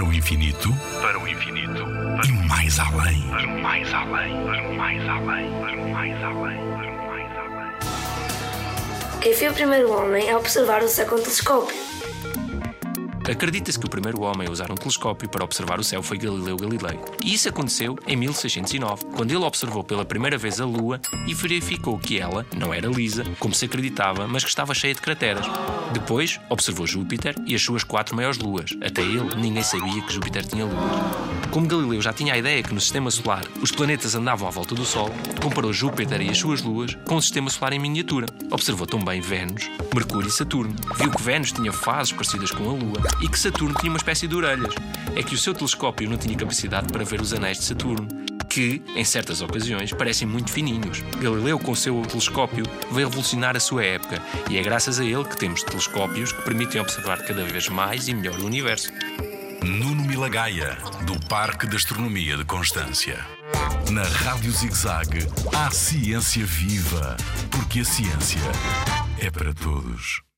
Para o infinito, para o infinito, e mais além. para o mais além, para o mais além, para o mais além, para o mais além. Quem foi o primeiro homem a observar o céu com telescópio? Acredita-se que o primeiro homem a usar um telescópio para observar o céu foi Galileu Galilei. E isso aconteceu em 1609, quando ele observou pela primeira vez a Lua e verificou que ela não era lisa, como se acreditava, mas que estava cheia de crateras. Depois, observou Júpiter e as suas quatro maiores luas. Até ele, ninguém sabia que Júpiter tinha luas. Como Galileu já tinha a ideia que no sistema solar os planetas andavam à volta do Sol, comparou Júpiter e as suas luas com o sistema solar em miniatura. Observou também Vênus, Mercúrio e Saturno. Viu que Vênus tinha fases parecidas com a Lua e que Saturno tinha uma espécie de orelhas. É que o seu telescópio não tinha capacidade para ver os anéis de Saturno, que, em certas ocasiões, parecem muito fininhos. Galileu, com o seu telescópio, veio revolucionar a sua época e é graças a ele que temos telescópios que permitem observar cada vez mais e melhor o universo. Nuno Milagaya, do Parque de Astronomia de Constância. Na Rádio ZigZag, há ciência viva, porque a ciência é para todos.